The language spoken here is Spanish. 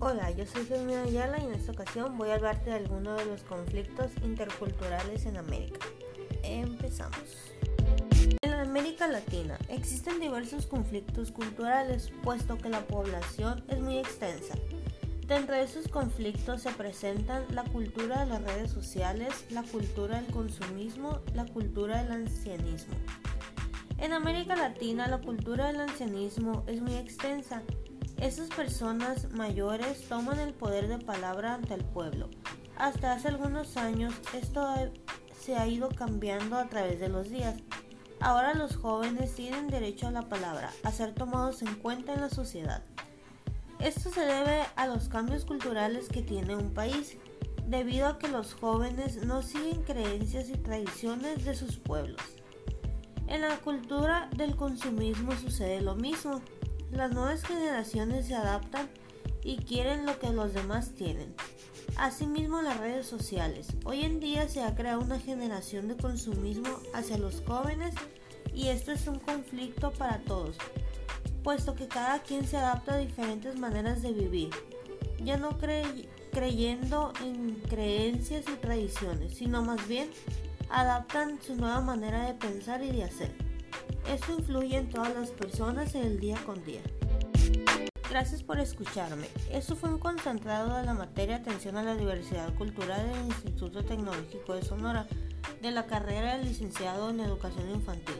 Hola, yo soy Fermina Ayala y en esta ocasión voy a hablarte de algunos de los conflictos interculturales en América. Empezamos. En América Latina existen diversos conflictos culturales, puesto que la población es muy extensa. Dentro de esos conflictos se presentan la cultura de las redes sociales, la cultura del consumismo, la cultura del ancianismo. En América Latina la cultura del ancianismo es muy extensa esas personas mayores toman el poder de palabra ante el pueblo. Hasta hace algunos años esto se ha ido cambiando a través de los días. Ahora los jóvenes tienen derecho a la palabra, a ser tomados en cuenta en la sociedad. Esto se debe a los cambios culturales que tiene un país, debido a que los jóvenes no siguen creencias y tradiciones de sus pueblos. En la cultura del consumismo sucede lo mismo. Las nuevas generaciones se adaptan y quieren lo que los demás tienen. Asimismo las redes sociales. Hoy en día se ha creado una generación de consumismo hacia los jóvenes y esto es un conflicto para todos, puesto que cada quien se adapta a diferentes maneras de vivir, ya no creyendo en creencias y tradiciones, sino más bien adaptan su nueva manera de pensar y de hacer. Esto influye en todas las personas en el día con día. Gracias por escucharme. Esto fue un concentrado de la materia Atención a la Diversidad Cultural del Instituto Tecnológico de Sonora de la carrera de licenciado en Educación Infantil.